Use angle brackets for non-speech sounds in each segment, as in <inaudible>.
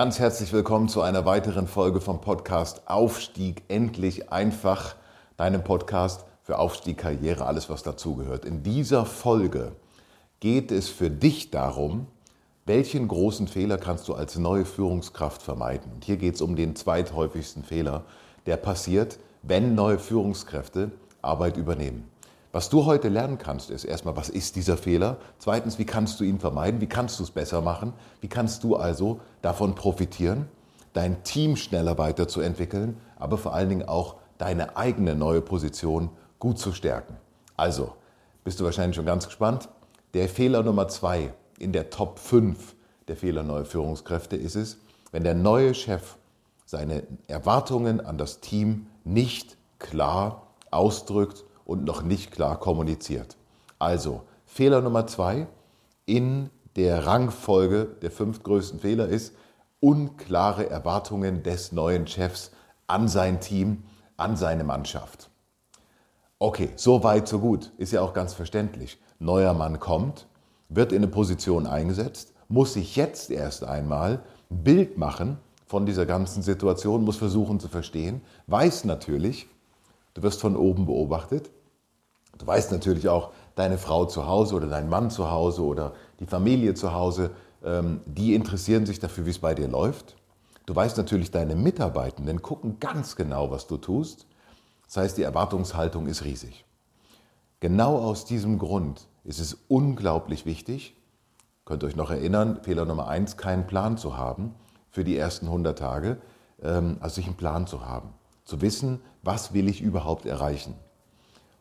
Ganz herzlich willkommen zu einer weiteren Folge vom Podcast Aufstieg endlich einfach, deinem Podcast für Aufstieg, Karriere, alles was dazugehört. In dieser Folge geht es für dich darum, welchen großen Fehler kannst du als neue Führungskraft vermeiden? Und hier geht es um den zweithäufigsten Fehler, der passiert, wenn neue Führungskräfte Arbeit übernehmen. Was du heute lernen kannst, ist erstmal, was ist dieser Fehler? Zweitens, wie kannst du ihn vermeiden? Wie kannst du es besser machen? Wie kannst du also davon profitieren, dein Team schneller weiterzuentwickeln, aber vor allen Dingen auch deine eigene neue Position gut zu stärken? Also, bist du wahrscheinlich schon ganz gespannt. Der Fehler Nummer zwei in der Top 5 der Fehler neuer Führungskräfte ist es, wenn der neue Chef seine Erwartungen an das Team nicht klar ausdrückt und noch nicht klar kommuniziert. Also Fehler Nummer zwei in der Rangfolge der fünf größten Fehler ist unklare Erwartungen des neuen Chefs an sein Team, an seine Mannschaft. Okay, so weit, so gut. Ist ja auch ganz verständlich. Neuer Mann kommt, wird in eine Position eingesetzt, muss sich jetzt erst einmal ein Bild machen von dieser ganzen Situation, muss versuchen zu verstehen, weiß natürlich, du wirst von oben beobachtet, Du weißt natürlich auch, deine Frau zu Hause oder dein Mann zu Hause oder die Familie zu Hause, ähm, die interessieren sich dafür, wie es bei dir läuft. Du weißt natürlich, deine Mitarbeitenden gucken ganz genau, was du tust. Das heißt, die Erwartungshaltung ist riesig. Genau aus diesem Grund ist es unglaublich wichtig, könnt ihr euch noch erinnern, Fehler Nummer eins, keinen Plan zu haben für die ersten 100 Tage, ähm, also sich einen Plan zu haben, zu wissen, was will ich überhaupt erreichen.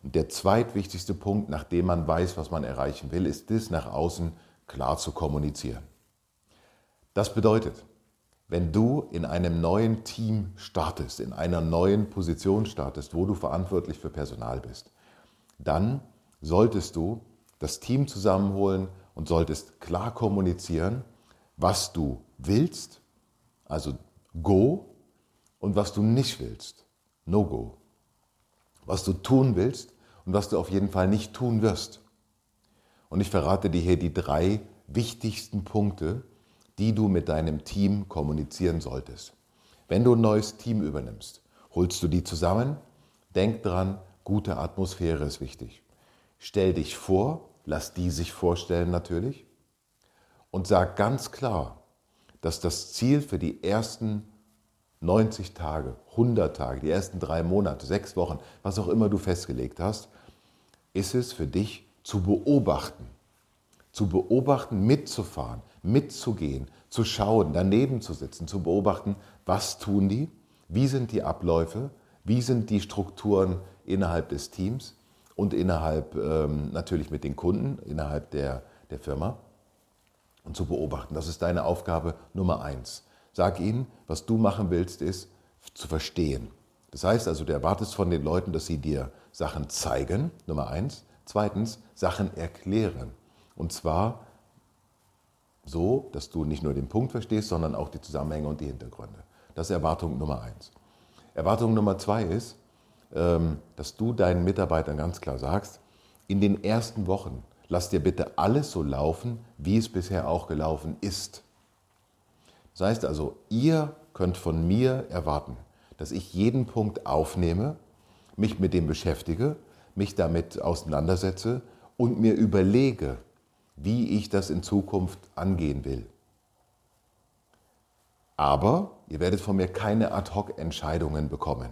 Und der zweitwichtigste Punkt, nachdem man weiß, was man erreichen will, ist das nach außen klar zu kommunizieren. Das bedeutet, wenn du in einem neuen Team startest, in einer neuen Position startest, wo du verantwortlich für Personal bist, dann solltest du das Team zusammenholen und solltest klar kommunizieren, was du willst, also Go, und was du nicht willst, No Go was du tun willst und was du auf jeden Fall nicht tun wirst. Und ich verrate dir hier die drei wichtigsten Punkte, die du mit deinem Team kommunizieren solltest. Wenn du ein neues Team übernimmst, holst du die zusammen, denk dran, gute Atmosphäre ist wichtig. Stell dich vor, lass die sich vorstellen natürlich und sag ganz klar, dass das Ziel für die ersten 90 Tage, 100 Tage, die ersten drei Monate, sechs Wochen, was auch immer du festgelegt hast, ist es für dich zu beobachten. Zu beobachten, mitzufahren, mitzugehen, zu schauen, daneben zu sitzen, zu beobachten, was tun die, wie sind die Abläufe, wie sind die Strukturen innerhalb des Teams und innerhalb ähm, natürlich mit den Kunden, innerhalb der, der Firma und zu beobachten. Das ist deine Aufgabe Nummer eins. Sag ihnen, was du machen willst, ist zu verstehen. Das heißt also, du erwartest von den Leuten, dass sie dir Sachen zeigen, Nummer eins. Zweitens, Sachen erklären. Und zwar so, dass du nicht nur den Punkt verstehst, sondern auch die Zusammenhänge und die Hintergründe. Das ist Erwartung Nummer eins. Erwartung Nummer zwei ist, ähm, dass du deinen Mitarbeitern ganz klar sagst, in den ersten Wochen lass dir bitte alles so laufen, wie es bisher auch gelaufen ist. Das heißt also, ihr könnt von mir erwarten, dass ich jeden Punkt aufnehme, mich mit dem beschäftige, mich damit auseinandersetze und mir überlege, wie ich das in Zukunft angehen will. Aber ihr werdet von mir keine Ad-hoc-Entscheidungen bekommen.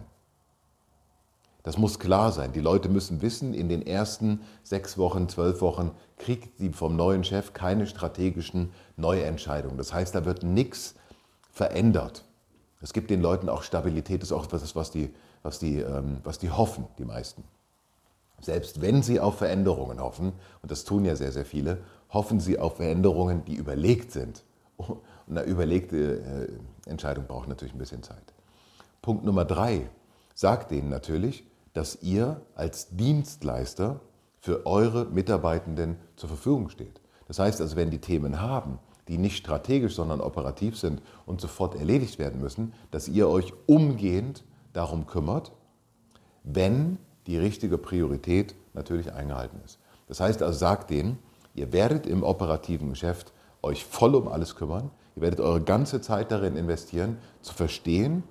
Das muss klar sein. Die Leute müssen wissen, in den ersten sechs Wochen, zwölf Wochen kriegt sie vom neuen Chef keine strategischen Neuentscheidungen. Das heißt, da wird nichts verändert. Es gibt den Leuten auch Stabilität, das ist auch etwas, was die, was die, ähm, was die hoffen, die meisten. Selbst wenn Sie auf Veränderungen hoffen, und das tun ja sehr, sehr viele, hoffen Sie auf Veränderungen, die überlegt sind. <laughs> Und eine überlegte äh, Entscheidung braucht natürlich ein bisschen Zeit. Punkt Nummer drei sagt denen natürlich, dass ihr als Dienstleister für eure Mitarbeitenden zur Verfügung steht. Das heißt also, wenn die Themen haben, die nicht strategisch, sondern operativ sind und sofort erledigt werden müssen, dass ihr euch umgehend darum kümmert, wenn die richtige Priorität natürlich eingehalten ist. Das heißt also, sagt denen, ihr werdet im operativen Geschäft euch voll um alles kümmern, ihr werdet eure ganze Zeit darin investieren, zu verstehen,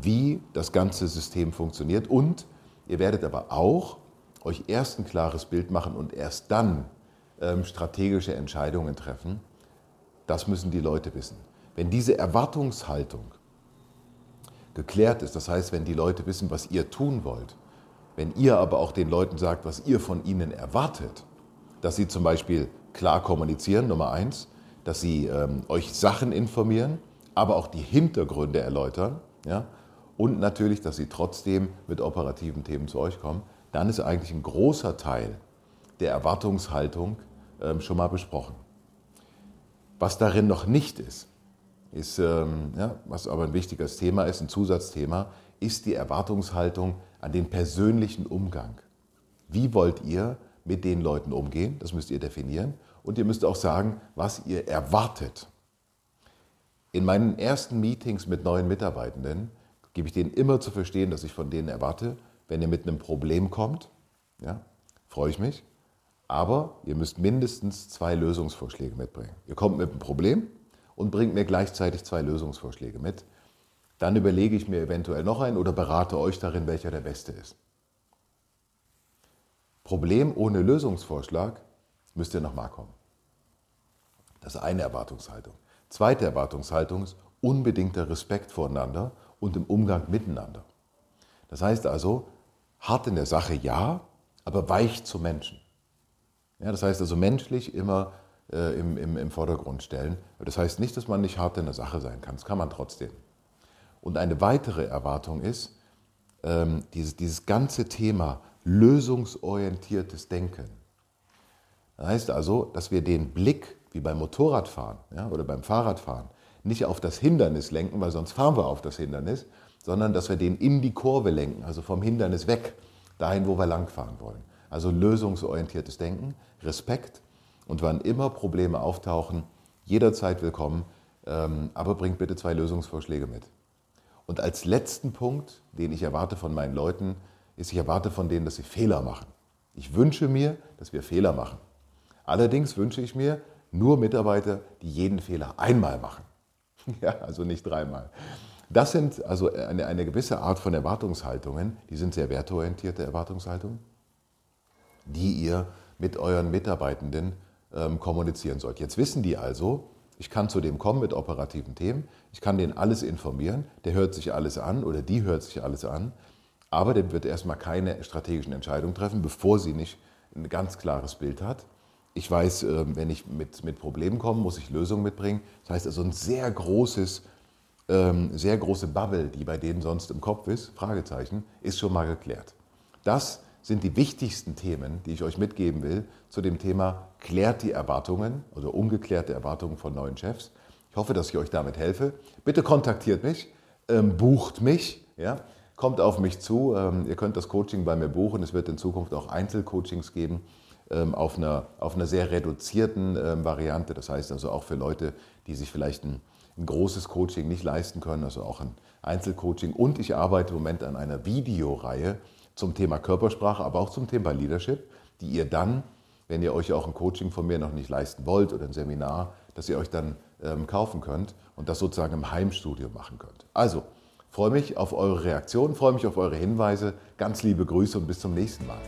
wie das ganze System funktioniert und ihr werdet aber auch euch erst ein klares Bild machen und erst dann ähm, strategische Entscheidungen treffen. Das müssen die Leute wissen. Wenn diese Erwartungshaltung geklärt ist, das heißt, wenn die Leute wissen, was ihr tun wollt, wenn ihr aber auch den Leuten sagt, was ihr von ihnen erwartet, dass sie zum Beispiel klar kommunizieren, Nummer eins, dass sie ähm, euch Sachen informieren, aber auch die Hintergründe erläutern, ja, und natürlich, dass sie trotzdem mit operativen Themen zu euch kommen, dann ist eigentlich ein großer Teil der Erwartungshaltung ähm, schon mal besprochen. Was darin noch nicht ist, ist, ähm, ja, was aber ein wichtiges Thema ist, ein Zusatzthema, ist die Erwartungshaltung an den persönlichen Umgang. Wie wollt ihr mit den Leuten umgehen? Das müsst ihr definieren. Und ihr müsst auch sagen, was ihr erwartet. In meinen ersten Meetings mit neuen Mitarbeitenden gebe ich denen immer zu verstehen, dass ich von denen erwarte, wenn ihr mit einem Problem kommt, ja, freue ich mich. Aber ihr müsst mindestens zwei Lösungsvorschläge mitbringen. Ihr kommt mit einem Problem und bringt mir gleichzeitig zwei Lösungsvorschläge mit. Dann überlege ich mir eventuell noch einen oder berate euch darin, welcher der beste ist. Problem ohne Lösungsvorschlag müsst ihr nochmal kommen. Das ist eine Erwartungshaltung. Zweite Erwartungshaltung ist unbedingter Respekt voreinander und im Umgang miteinander. Das heißt also, hart in der Sache ja, aber weich zu Menschen. Ja, das heißt also menschlich immer äh, im, im, im Vordergrund stellen. Das heißt nicht, dass man nicht hart in der Sache sein kann. Das kann man trotzdem. Und eine weitere Erwartung ist, ähm, dieses, dieses ganze Thema lösungsorientiertes Denken. Das heißt also, dass wir den Blick, wie beim Motorradfahren ja, oder beim Fahrradfahren, nicht auf das Hindernis lenken, weil sonst fahren wir auf das Hindernis, sondern dass wir den in die Kurve lenken, also vom Hindernis weg, dahin, wo wir langfahren wollen. Also lösungsorientiertes Denken, Respekt und wann immer Probleme auftauchen, jederzeit willkommen, ähm, aber bringt bitte zwei Lösungsvorschläge mit. Und als letzten Punkt, den ich erwarte von meinen Leuten, ist, ich erwarte von denen, dass sie Fehler machen. Ich wünsche mir, dass wir Fehler machen. Allerdings wünsche ich mir nur Mitarbeiter, die jeden Fehler einmal machen. <laughs> Ja, also nicht dreimal. Das sind also eine, eine gewisse Art von Erwartungshaltungen, die sind sehr wertorientierte Erwartungshaltungen, die ihr mit euren Mitarbeitenden ähm, kommunizieren sollt. Jetzt wissen die also, ich kann zu dem kommen mit operativen Themen, ich kann den alles informieren, der hört sich alles an oder die hört sich alles an, aber der wird erstmal keine strategischen Entscheidungen treffen, bevor sie nicht ein ganz klares Bild hat. Ich weiß, ähm, wenn ich mit, mit Problemen komme, muss ich Lösungen mitbringen. Das heißt also ein sehr großes, ähm, sehr große Bubble, die bei denen sonst im Kopf ist, Fragezeichen, ist schon mal geklärt. Das sind die wichtigsten Themen, die ich euch mitgeben will zu dem Thema klärt die Erwartungen oder ungeklärte Erwartungen von neuen Chefs. Ich hoffe, dass ich euch damit helfe. Bitte kontaktiert mich, ähm, bucht mich, ja, kommt auf mich zu. Ihr könnt das Coaching bei mir buchen. Es wird in Zukunft auch Einzelcoachings geben auf, einer, auf einer sehr reduzierten ähm, Variante. Das heißt also auch für Leute, die sich vielleicht ein, ein großes Coaching nicht leisten können, also auch ein Einzelcoaching. Und ich arbeite im Moment an einer Videoreihe zum Thema Körpersprache, aber auch zum Thema Leadership, die ihr dann, wenn ihr euch auch ein Coaching von mir noch nicht leisten wollt oder ein Seminar, dass ihr euch dann ähm, kaufen könnt und das sozusagen im Heimstudio machen könnt. Also, freue mich auf eure Reaktionen, freue mich auf eure Hinweise. Ganz liebe Grüße und bis zum nächsten Mal.